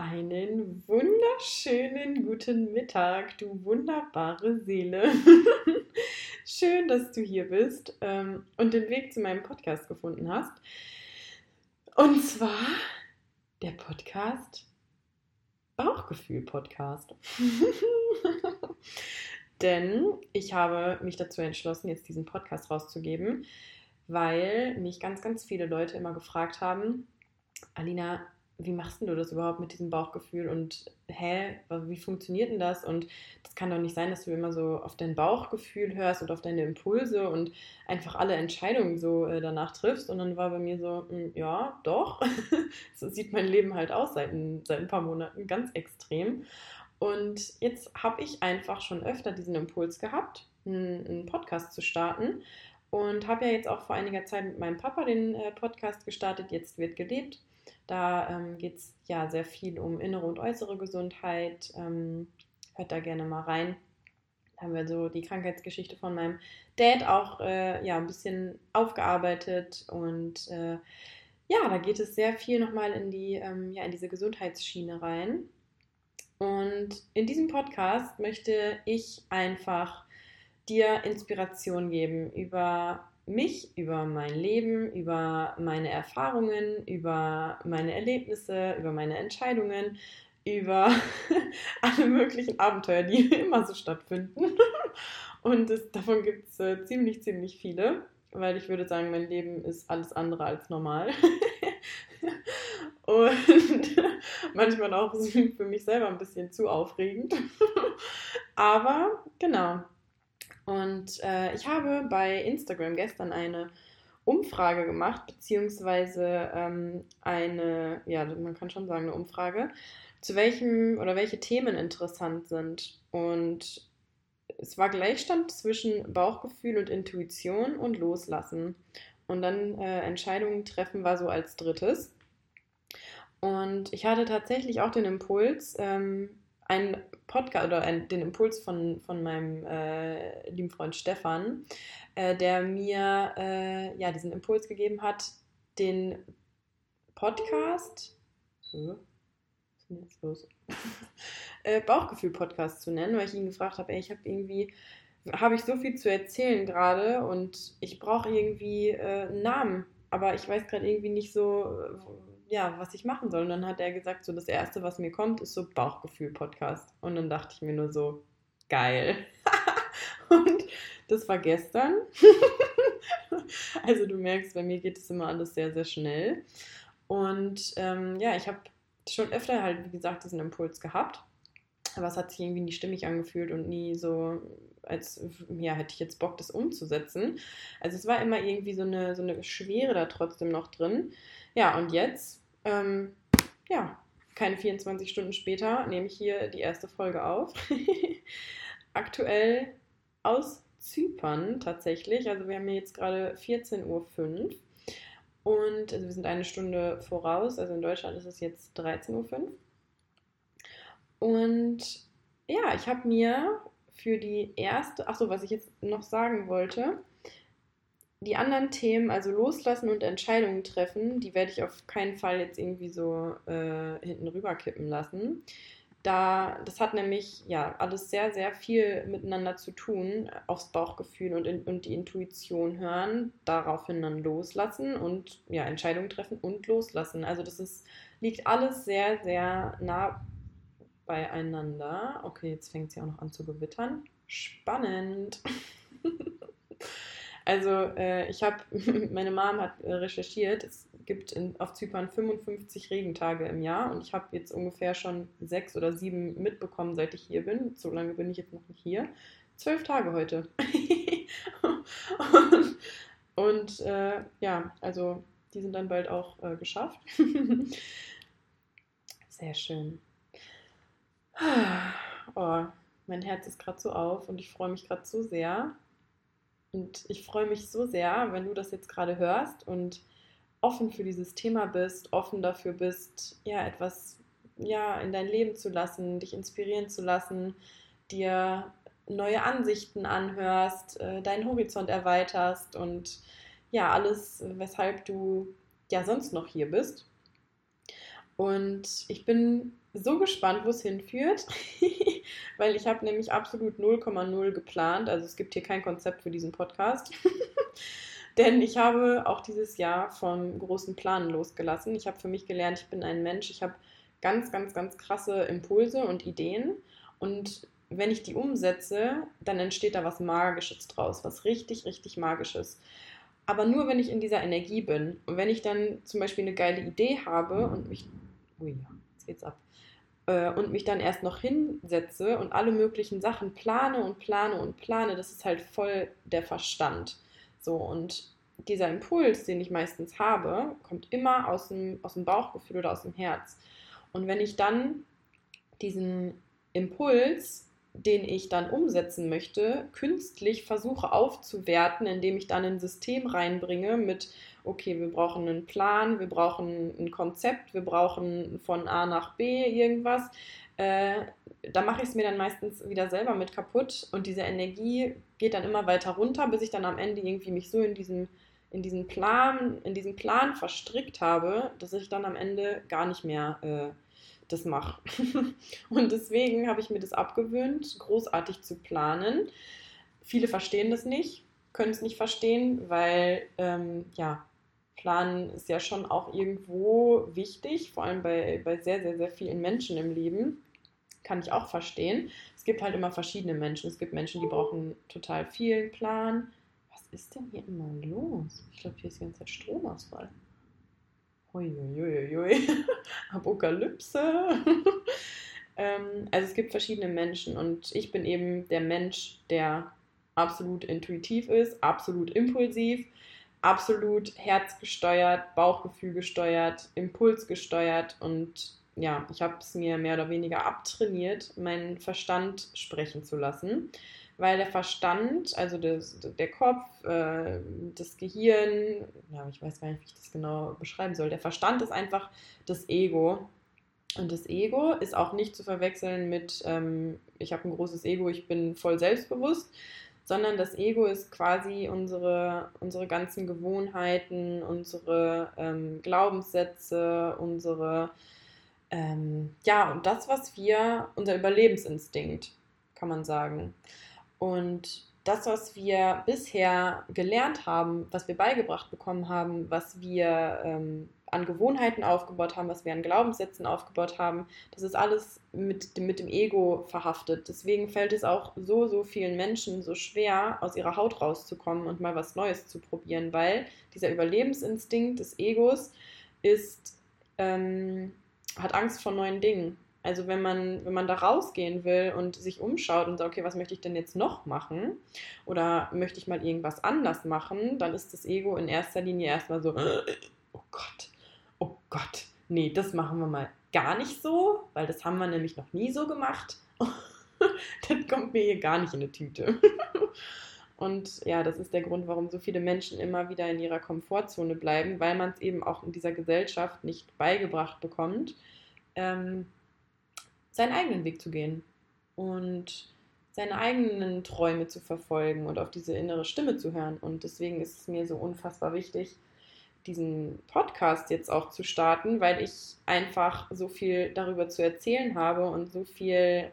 Einen wunderschönen guten Mittag, du wunderbare Seele. Schön, dass du hier bist ähm, und den Weg zu meinem Podcast gefunden hast. Und zwar der Podcast Bauchgefühl-Podcast. Denn ich habe mich dazu entschlossen, jetzt diesen Podcast rauszugeben, weil mich ganz, ganz viele Leute immer gefragt haben, Alina, wie machst du das überhaupt mit diesem Bauchgefühl und hä, wie funktioniert denn das? Und das kann doch nicht sein, dass du immer so auf dein Bauchgefühl hörst und auf deine Impulse und einfach alle Entscheidungen so äh, danach triffst. Und dann war bei mir so, hm, ja, doch, so sieht mein Leben halt aus seit, seit ein paar Monaten, ganz extrem. Und jetzt habe ich einfach schon öfter diesen Impuls gehabt, einen, einen Podcast zu starten. Und habe ja jetzt auch vor einiger Zeit mit meinem Papa den äh, Podcast gestartet, jetzt wird gelebt. Da ähm, geht es ja sehr viel um innere und äußere Gesundheit. Ähm, hört da gerne mal rein. Da haben wir so die Krankheitsgeschichte von meinem Dad auch äh, ja, ein bisschen aufgearbeitet und äh, ja, da geht es sehr viel nochmal in, die, ähm, ja, in diese Gesundheitsschiene rein. Und in diesem Podcast möchte ich einfach dir Inspiration geben über mich, über mein Leben, über meine Erfahrungen, über meine Erlebnisse, über meine Entscheidungen, über alle möglichen Abenteuer, die immer so stattfinden. Und es, davon gibt es äh, ziemlich, ziemlich viele, weil ich würde sagen, mein Leben ist alles andere als normal. Und manchmal auch für mich selber ein bisschen zu aufregend. Aber genau, und äh, ich habe bei Instagram gestern eine Umfrage gemacht, beziehungsweise ähm, eine, ja, man kann schon sagen, eine Umfrage, zu welchem oder welche Themen interessant sind. Und es war Gleichstand zwischen Bauchgefühl und Intuition und Loslassen. Und dann äh, Entscheidungen treffen war so als drittes. Und ich hatte tatsächlich auch den Impuls, ähm, einen Podcast oder ein, den Impuls von, von meinem äh, lieben Freund Stefan, äh, der mir äh, ja diesen Impuls gegeben hat, den Podcast ist denn jetzt los? Äh, Bauchgefühl-Podcast zu nennen, weil ich ihn gefragt habe, ich habe irgendwie, habe ich so viel zu erzählen gerade und ich brauche irgendwie äh, einen Namen, aber ich weiß gerade irgendwie nicht so, ja, was ich machen soll. Und dann hat er gesagt, so das Erste, was mir kommt, ist so Bauchgefühl-Podcast. Und dann dachte ich mir nur so, geil. und das war gestern. also du merkst, bei mir geht es immer alles sehr, sehr schnell. Und ähm, ja, ich habe schon öfter halt, wie gesagt, diesen Impuls gehabt. Aber es hat sich irgendwie nie stimmig angefühlt und nie so, als ja, hätte ich jetzt Bock, das umzusetzen. Also es war immer irgendwie so eine, so eine Schwere da trotzdem noch drin. Ja, und jetzt ähm, ja, keine 24 Stunden später nehme ich hier die erste Folge auf. Aktuell aus Zypern tatsächlich. Also wir haben jetzt gerade 14.05 Uhr. Und also wir sind eine Stunde voraus. Also in Deutschland ist es jetzt 13.05 Uhr. Und ja, ich habe mir für die erste, achso, was ich jetzt noch sagen wollte, die anderen Themen, also loslassen und Entscheidungen treffen, die werde ich auf keinen Fall jetzt irgendwie so äh, hinten rüber kippen lassen. Da, das hat nämlich ja alles sehr, sehr viel miteinander zu tun, aufs Bauchgefühl und, in, und die Intuition hören, daraufhin dann loslassen und ja, Entscheidungen treffen und loslassen. Also das ist, liegt alles sehr, sehr nah beieinander. Okay, jetzt fängt es ja auch noch an zu gewittern. Spannend. Also äh, ich habe, meine Mom hat äh, recherchiert, es gibt in, auf Zypern 55 Regentage im Jahr und ich habe jetzt ungefähr schon sechs oder sieben mitbekommen, seit ich hier bin. So lange bin ich jetzt noch nicht hier. Zwölf Tage heute. und, und äh, ja, also die sind dann bald auch äh, geschafft. Sehr schön. Oh, mein Herz ist gerade so auf und ich freue mich gerade so sehr, und ich freue mich so sehr, wenn du das jetzt gerade hörst und offen für dieses Thema bist, offen dafür bist, ja, etwas ja, in dein Leben zu lassen, dich inspirieren zu lassen, dir neue Ansichten anhörst, äh, deinen Horizont erweiterst und ja, alles, weshalb du ja sonst noch hier bist. Und ich bin so gespannt, wo es hinführt, weil ich habe nämlich absolut 0,0 geplant. Also es gibt hier kein Konzept für diesen Podcast. Denn ich habe auch dieses Jahr vom großen Planen losgelassen. Ich habe für mich gelernt, ich bin ein Mensch, ich habe ganz, ganz, ganz krasse Impulse und Ideen. Und wenn ich die umsetze, dann entsteht da was Magisches draus, was richtig, richtig Magisches. Aber nur, wenn ich in dieser Energie bin. Und wenn ich dann zum Beispiel eine geile Idee habe und mich. Ui, jetzt geht's ab. Äh, und mich dann erst noch hinsetze und alle möglichen Sachen plane und plane und plane, das ist halt voll der Verstand. So, und dieser Impuls, den ich meistens habe, kommt immer aus dem, aus dem Bauchgefühl oder aus dem Herz. Und wenn ich dann diesen Impuls, den ich dann umsetzen möchte, künstlich versuche aufzuwerten, indem ich dann ein System reinbringe mit, okay, wir brauchen einen Plan, wir brauchen ein Konzept, wir brauchen von A nach B irgendwas, äh, da mache ich es mir dann meistens wieder selber mit kaputt und diese Energie geht dann immer weiter runter, bis ich dann am Ende irgendwie mich so in diesem in diesen Plan, in diesen Plan verstrickt habe, dass ich dann am Ende gar nicht mehr äh, das mache. und deswegen habe ich mir das abgewöhnt, großartig zu planen. Viele verstehen das nicht, können es nicht verstehen, weil ähm, ja, Planen ist ja schon auch irgendwo wichtig, vor allem bei, bei sehr, sehr, sehr vielen Menschen im Leben kann ich auch verstehen. Es gibt halt immer verschiedene Menschen. Es gibt Menschen, die brauchen total viel Plan. Was ist denn hier immer los? Ich glaube, hier ist die ganze Zeit Stromausfall. Uiuiuiui. Apokalypse. ähm, also es gibt verschiedene Menschen und ich bin eben der Mensch, der absolut intuitiv ist, absolut impulsiv, absolut herzgesteuert, Bauchgefühl gesteuert, Impuls gesteuert und ja, ich habe es mir mehr oder weniger abtrainiert, meinen Verstand sprechen zu lassen, weil der Verstand, also das, der Kopf, äh, das Gehirn, ja, ich weiß gar nicht, wie ich das genau beschreiben soll, der Verstand ist einfach das Ego. Und das Ego ist auch nicht zu verwechseln mit, ähm, ich habe ein großes Ego, ich bin voll selbstbewusst, sondern das Ego ist quasi unsere, unsere ganzen Gewohnheiten, unsere ähm, Glaubenssätze, unsere ähm, ja, und das, was wir, unser Überlebensinstinkt, kann man sagen. Und das, was wir bisher gelernt haben, was wir beigebracht bekommen haben, was wir ähm, an Gewohnheiten aufgebaut haben, was wir an Glaubenssätzen aufgebaut haben, das ist alles mit, mit dem Ego verhaftet. Deswegen fällt es auch so, so vielen Menschen so schwer, aus ihrer Haut rauszukommen und mal was Neues zu probieren, weil dieser Überlebensinstinkt des Egos ist ähm, hat Angst vor neuen Dingen. Also wenn man, wenn man da rausgehen will und sich umschaut und sagt, okay, was möchte ich denn jetzt noch machen? Oder möchte ich mal irgendwas anders machen, dann ist das Ego in erster Linie erstmal so, oh Gott, oh Gott, nee, das machen wir mal gar nicht so, weil das haben wir nämlich noch nie so gemacht. das kommt mir hier gar nicht in eine Tüte. Und ja, das ist der Grund, warum so viele Menschen immer wieder in ihrer Komfortzone bleiben, weil man es eben auch in dieser Gesellschaft nicht beigebracht bekommt, ähm, seinen eigenen Weg zu gehen und seine eigenen Träume zu verfolgen und auf diese innere Stimme zu hören. Und deswegen ist es mir so unfassbar wichtig, diesen Podcast jetzt auch zu starten, weil ich einfach so viel darüber zu erzählen habe und so viel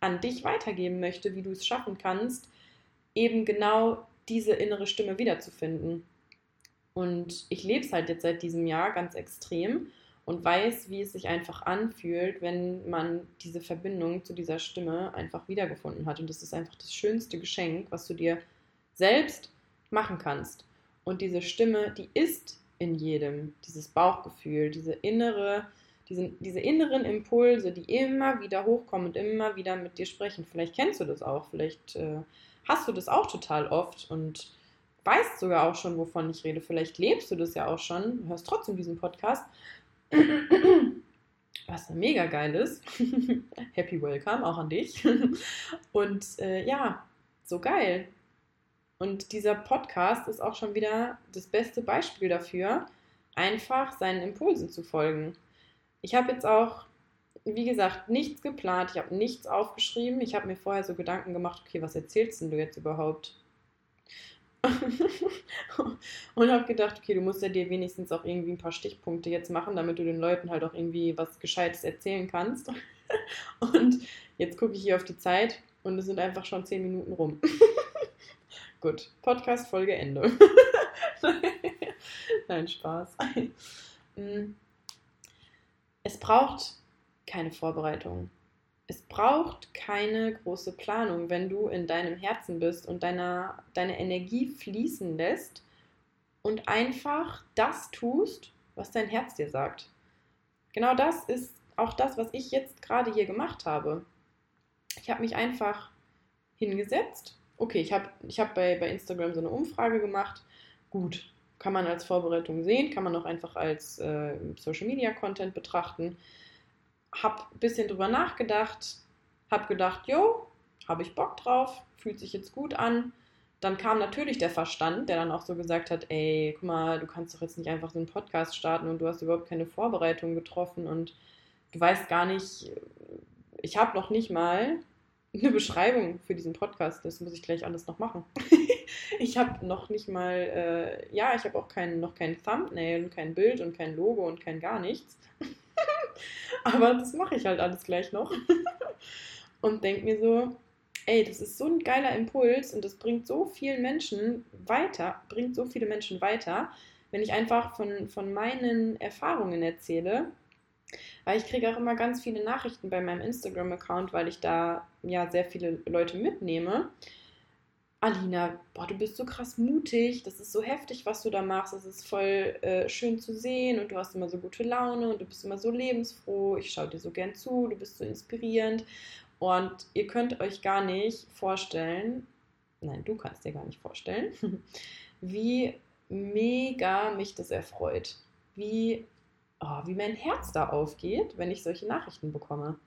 an dich weitergeben möchte, wie du es schaffen kannst, eben genau diese innere Stimme wiederzufinden. Und ich lebe es halt jetzt seit diesem Jahr ganz extrem und weiß, wie es sich einfach anfühlt, wenn man diese Verbindung zu dieser Stimme einfach wiedergefunden hat. Und das ist einfach das schönste Geschenk, was du dir selbst machen kannst. Und diese Stimme, die ist in jedem, dieses Bauchgefühl, diese innere, diese, diese inneren Impulse, die immer wieder hochkommen und immer wieder mit dir sprechen. Vielleicht kennst du das auch, vielleicht äh, hast du das auch total oft und weißt sogar auch schon, wovon ich rede. Vielleicht lebst du das ja auch schon, hörst trotzdem diesen Podcast. Was mega geil ist. Happy Welcome auch an dich. Und äh, ja, so geil. Und dieser Podcast ist auch schon wieder das beste Beispiel dafür, einfach seinen Impulsen zu folgen. Ich habe jetzt auch wie gesagt, nichts geplant, ich habe nichts aufgeschrieben. Ich habe mir vorher so Gedanken gemacht, okay, was erzählst denn du jetzt überhaupt? und habe gedacht, okay, du musst ja dir wenigstens auch irgendwie ein paar Stichpunkte jetzt machen, damit du den Leuten halt auch irgendwie was Gescheites erzählen kannst. Und jetzt gucke ich hier auf die Zeit und es sind einfach schon zehn Minuten rum. Gut, Podcast-Folge Ende. Nein, Spaß. Mm. Es braucht keine Vorbereitung. Es braucht keine große Planung, wenn du in deinem Herzen bist und deiner, deine Energie fließen lässt und einfach das tust, was dein Herz dir sagt. Genau das ist auch das, was ich jetzt gerade hier gemacht habe. Ich habe mich einfach hingesetzt. Okay, ich habe ich hab bei, bei Instagram so eine Umfrage gemacht. Gut, kann man als Vorbereitung sehen, kann man auch einfach als äh, Social Media Content betrachten habe ein bisschen drüber nachgedacht, habe gedacht, jo, habe ich Bock drauf, fühlt sich jetzt gut an. Dann kam natürlich der Verstand, der dann auch so gesagt hat, ey, guck mal, du kannst doch jetzt nicht einfach so einen Podcast starten und du hast überhaupt keine Vorbereitung getroffen und du weißt gar nicht, ich habe noch nicht mal eine Beschreibung für diesen Podcast, das muss ich gleich alles noch machen. ich habe noch nicht mal, äh, ja, ich habe auch kein, noch kein Thumbnail und kein Bild und kein Logo und kein gar nichts. Aber das mache ich halt alles gleich noch. und denke mir so, ey, das ist so ein geiler Impuls und das bringt so vielen Menschen weiter, bringt so viele Menschen weiter, wenn ich einfach von, von meinen Erfahrungen erzähle. Weil ich kriege auch immer ganz viele Nachrichten bei meinem Instagram-Account, weil ich da ja sehr viele Leute mitnehme. Alina, boah, du bist so krass mutig, das ist so heftig, was du da machst, das ist voll äh, schön zu sehen und du hast immer so gute Laune und du bist immer so lebensfroh, ich schaue dir so gern zu, du bist so inspirierend. Und ihr könnt euch gar nicht vorstellen, nein, du kannst dir gar nicht vorstellen, wie mega mich das erfreut, wie, oh, wie mein Herz da aufgeht, wenn ich solche Nachrichten bekomme.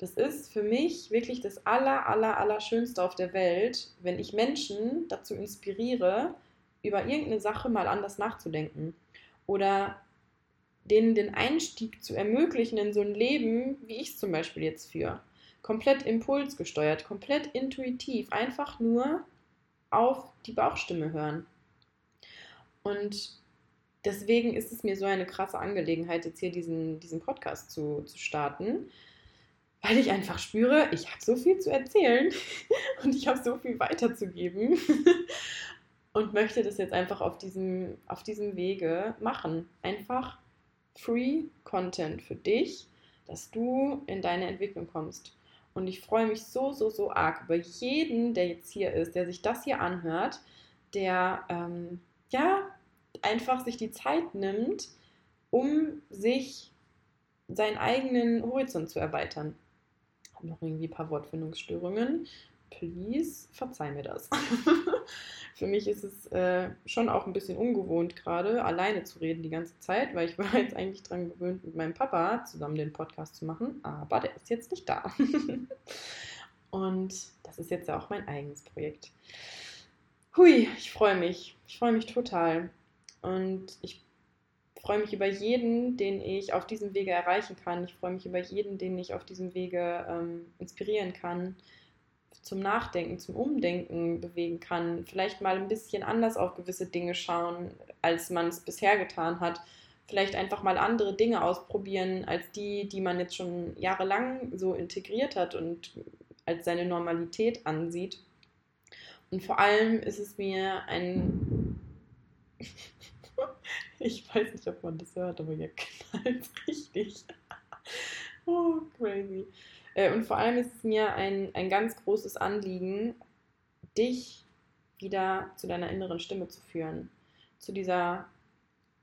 Das ist für mich wirklich das aller, aller, aller auf der Welt, wenn ich Menschen dazu inspiriere, über irgendeine Sache mal anders nachzudenken. Oder denen den Einstieg zu ermöglichen in so ein Leben, wie ich es zum Beispiel jetzt führe. Komplett impulsgesteuert, komplett intuitiv, einfach nur auf die Bauchstimme hören. Und deswegen ist es mir so eine krasse Angelegenheit, jetzt hier diesen, diesen Podcast zu, zu starten, weil ich einfach spüre, ich habe so viel zu erzählen und ich habe so viel weiterzugeben und möchte das jetzt einfach auf diesem, auf diesem Wege machen. Einfach Free Content für dich, dass du in deine Entwicklung kommst. Und ich freue mich so, so, so arg über jeden, der jetzt hier ist, der sich das hier anhört, der ähm, ja einfach sich die Zeit nimmt, um sich seinen eigenen Horizont zu erweitern habe noch irgendwie ein paar Wortfindungsstörungen. Please, verzeih mir das. Für mich ist es äh, schon auch ein bisschen ungewohnt gerade, alleine zu reden die ganze Zeit, weil ich war jetzt eigentlich dran gewöhnt, mit meinem Papa zusammen den Podcast zu machen, aber der ist jetzt nicht da. Und das ist jetzt ja auch mein eigenes Projekt. Hui, ich freue mich. Ich freue mich total. Und ich freue mich über jeden, den ich auf diesem Wege erreichen kann. Ich freue mich über jeden, den ich auf diesem Wege ähm, inspirieren kann, zum Nachdenken, zum Umdenken bewegen kann, vielleicht mal ein bisschen anders auf gewisse Dinge schauen, als man es bisher getan hat. Vielleicht einfach mal andere Dinge ausprobieren, als die, die man jetzt schon jahrelang so integriert hat und als seine Normalität ansieht. Und vor allem ist es mir ein Ich weiß nicht, ob man das hört, aber ihr knallt richtig. oh, crazy. Äh, und vor allem ist es mir ein, ein ganz großes Anliegen, dich wieder zu deiner inneren Stimme zu führen. Zu dieser,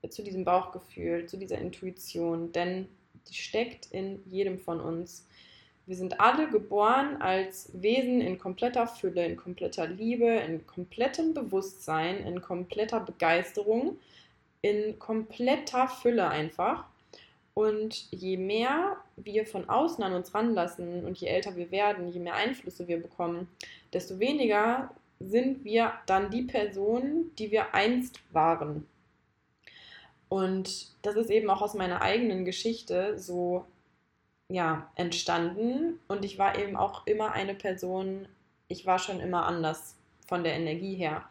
zu diesem Bauchgefühl, zu dieser Intuition. Denn die steckt in jedem von uns. Wir sind alle geboren als Wesen in kompletter Fülle, in kompletter Liebe, in komplettem Bewusstsein, in kompletter Begeisterung in kompletter Fülle einfach. Und je mehr wir von außen an uns ranlassen und je älter wir werden, je mehr Einflüsse wir bekommen, desto weniger sind wir dann die Person, die wir einst waren. Und das ist eben auch aus meiner eigenen Geschichte so ja, entstanden. Und ich war eben auch immer eine Person, ich war schon immer anders von der Energie her.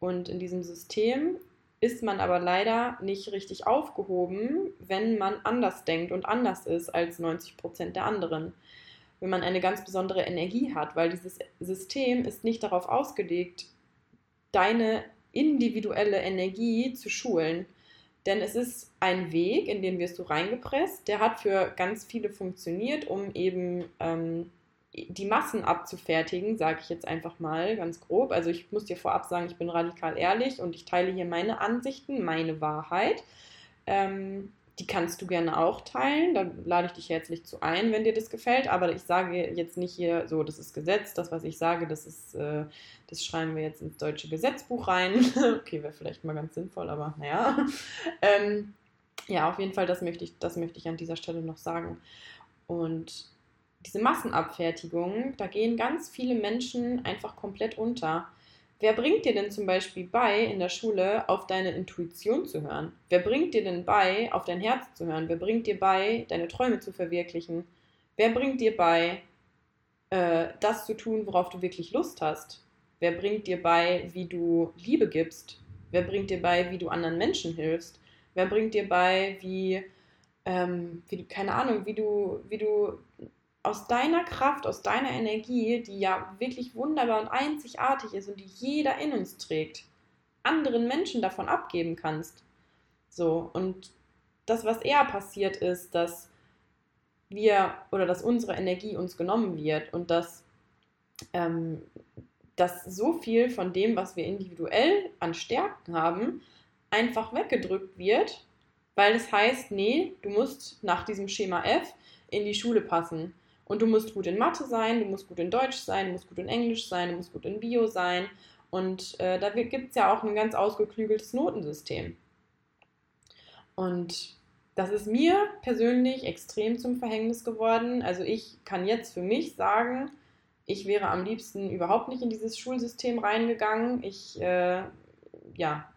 Und in diesem System ist man aber leider nicht richtig aufgehoben, wenn man anders denkt und anders ist als 90 Prozent der anderen. Wenn man eine ganz besondere Energie hat, weil dieses System ist nicht darauf ausgelegt, deine individuelle Energie zu schulen. Denn es ist ein Weg, in den wirst du reingepresst. Der hat für ganz viele funktioniert, um eben ähm, die Massen abzufertigen, sage ich jetzt einfach mal ganz grob. Also ich muss dir vorab sagen, ich bin radikal ehrlich und ich teile hier meine Ansichten, meine Wahrheit. Ähm, die kannst du gerne auch teilen. Da lade ich dich herzlich zu ein, wenn dir das gefällt. Aber ich sage jetzt nicht hier so, das ist Gesetz, das, was ich sage, das ist, äh, das schreiben wir jetzt ins deutsche Gesetzbuch rein. okay, wäre vielleicht mal ganz sinnvoll, aber naja. Ähm, ja, auf jeden Fall, das möchte ich, das möchte ich an dieser Stelle noch sagen. Und diese Massenabfertigung, da gehen ganz viele Menschen einfach komplett unter. Wer bringt dir denn zum Beispiel bei, in der Schule auf deine Intuition zu hören? Wer bringt dir denn bei, auf dein Herz zu hören? Wer bringt dir bei, deine Träume zu verwirklichen? Wer bringt dir bei, äh, das zu tun, worauf du wirklich Lust hast? Wer bringt dir bei, wie du Liebe gibst? Wer bringt dir bei, wie du anderen Menschen hilfst? Wer bringt dir bei, wie, ähm, wie keine Ahnung, wie du, wie du aus deiner Kraft, aus deiner Energie, die ja wirklich wunderbar und einzigartig ist und die jeder in uns trägt, anderen Menschen davon abgeben kannst. So, und das, was eher passiert ist, dass wir oder dass unsere Energie uns genommen wird und dass, ähm, dass so viel von dem, was wir individuell an Stärken haben, einfach weggedrückt wird, weil es heißt, nee, du musst nach diesem Schema F in die Schule passen. Und du musst gut in Mathe sein, du musst gut in Deutsch sein, du musst gut in Englisch sein, du musst gut in Bio sein. Und äh, da gibt es ja auch ein ganz ausgeklügeltes Notensystem. Und das ist mir persönlich extrem zum Verhängnis geworden. Also ich kann jetzt für mich sagen, ich wäre am liebsten überhaupt nicht in dieses Schulsystem reingegangen. Ich, äh, ja,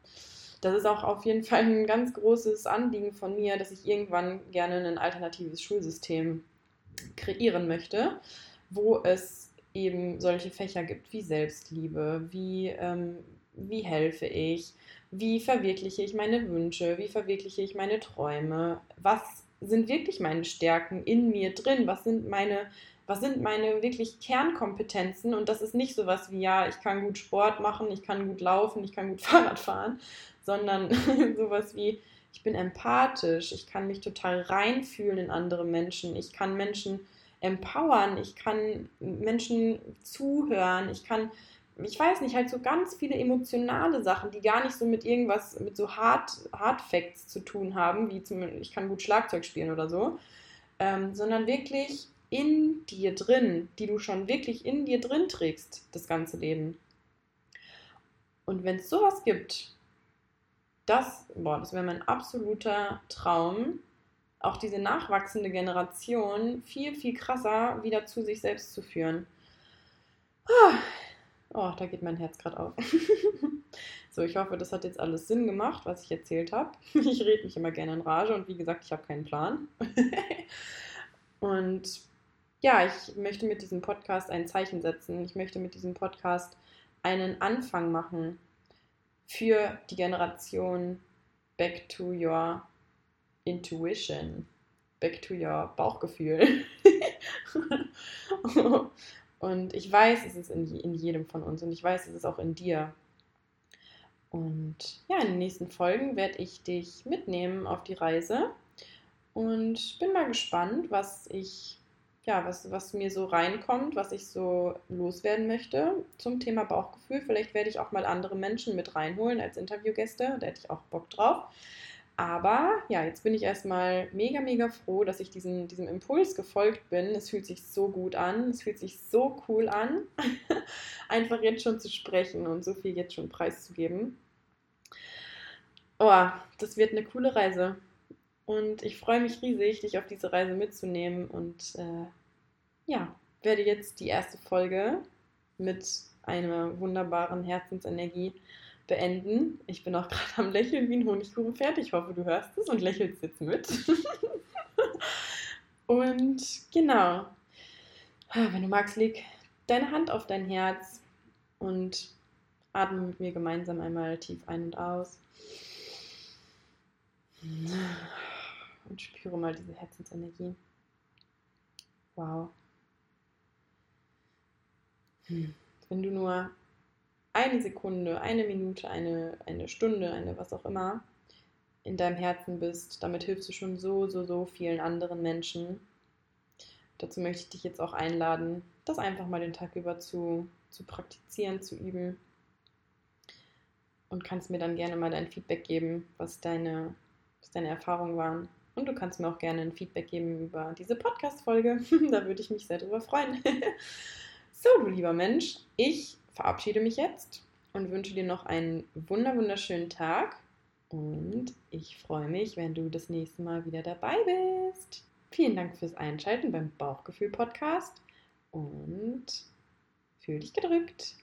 das ist auch auf jeden Fall ein ganz großes Anliegen von mir, dass ich irgendwann gerne ein alternatives Schulsystem kreieren möchte, wo es eben solche Fächer gibt wie Selbstliebe, wie, ähm, wie helfe ich, wie verwirkliche ich meine Wünsche, wie verwirkliche ich meine Träume, was sind wirklich meine Stärken in mir drin, was sind meine, was sind meine wirklich Kernkompetenzen? Und das ist nicht so was wie, ja, ich kann gut Sport machen, ich kann gut laufen, ich kann gut Fahrrad fahren, sondern sowas wie, ich bin empathisch, ich kann mich total reinfühlen in andere Menschen, ich kann Menschen empowern, ich kann Menschen zuhören, ich kann, ich weiß nicht, halt so ganz viele emotionale Sachen, die gar nicht so mit irgendwas, mit so Hard, Hard Facts zu tun haben, wie zum ich kann gut Schlagzeug spielen oder so, ähm, sondern wirklich in dir drin, die du schon wirklich in dir drin trägst, das ganze Leben. Und wenn es sowas gibt, das, boah, das wäre mein absoluter Traum, auch diese nachwachsende Generation viel, viel krasser wieder zu sich selbst zu führen. Ah, oh, da geht mein Herz gerade auf. so, ich hoffe, das hat jetzt alles Sinn gemacht, was ich erzählt habe. Ich rede mich immer gerne in Rage und wie gesagt, ich habe keinen Plan. und ja, ich möchte mit diesem Podcast ein Zeichen setzen. Ich möchte mit diesem Podcast einen Anfang machen für die Generation Back to Your Intuition, Back to Your Bauchgefühl. und ich weiß, es ist in, in jedem von uns und ich weiß, es ist auch in dir. Und ja, in den nächsten Folgen werde ich dich mitnehmen auf die Reise und bin mal gespannt, was ich ja, was, was mir so reinkommt, was ich so loswerden möchte zum Thema Bauchgefühl. Vielleicht werde ich auch mal andere Menschen mit reinholen als Interviewgäste. Da hätte ich auch Bock drauf. Aber ja, jetzt bin ich erstmal mega, mega froh, dass ich diesen, diesem Impuls gefolgt bin. Es fühlt sich so gut an. Es fühlt sich so cool an, einfach jetzt schon zu sprechen und so viel jetzt schon preiszugeben. Oh, das wird eine coole Reise. Und ich freue mich riesig, dich auf diese Reise mitzunehmen und äh, ja, werde jetzt die erste Folge mit einer wunderbaren Herzensenergie beenden. Ich bin auch gerade am Lächeln wie ein Honigkuchenpferd. Ich hoffe, du hörst es und lächelst jetzt mit. und genau, wenn du magst, leg deine Hand auf dein Herz und Atme mit mir gemeinsam einmal tief ein und aus. Und spüre mal diese Herzensenergie. Wow. Hm. Wenn du nur eine Sekunde, eine Minute, eine, eine Stunde, eine was auch immer in deinem Herzen bist, damit hilfst du schon so, so, so vielen anderen Menschen. Dazu möchte ich dich jetzt auch einladen, das einfach mal den Tag über zu, zu praktizieren, zu üben. Und kannst mir dann gerne mal dein Feedback geben, was deine, was deine Erfahrungen waren. Und du kannst mir auch gerne ein Feedback geben über diese Podcast-Folge. da würde ich mich sehr drüber freuen. so, du lieber Mensch, ich verabschiede mich jetzt und wünsche dir noch einen wunderschönen Tag. Und ich freue mich, wenn du das nächste Mal wieder dabei bist. Vielen Dank fürs Einschalten beim Bauchgefühl-Podcast und fühl dich gedrückt.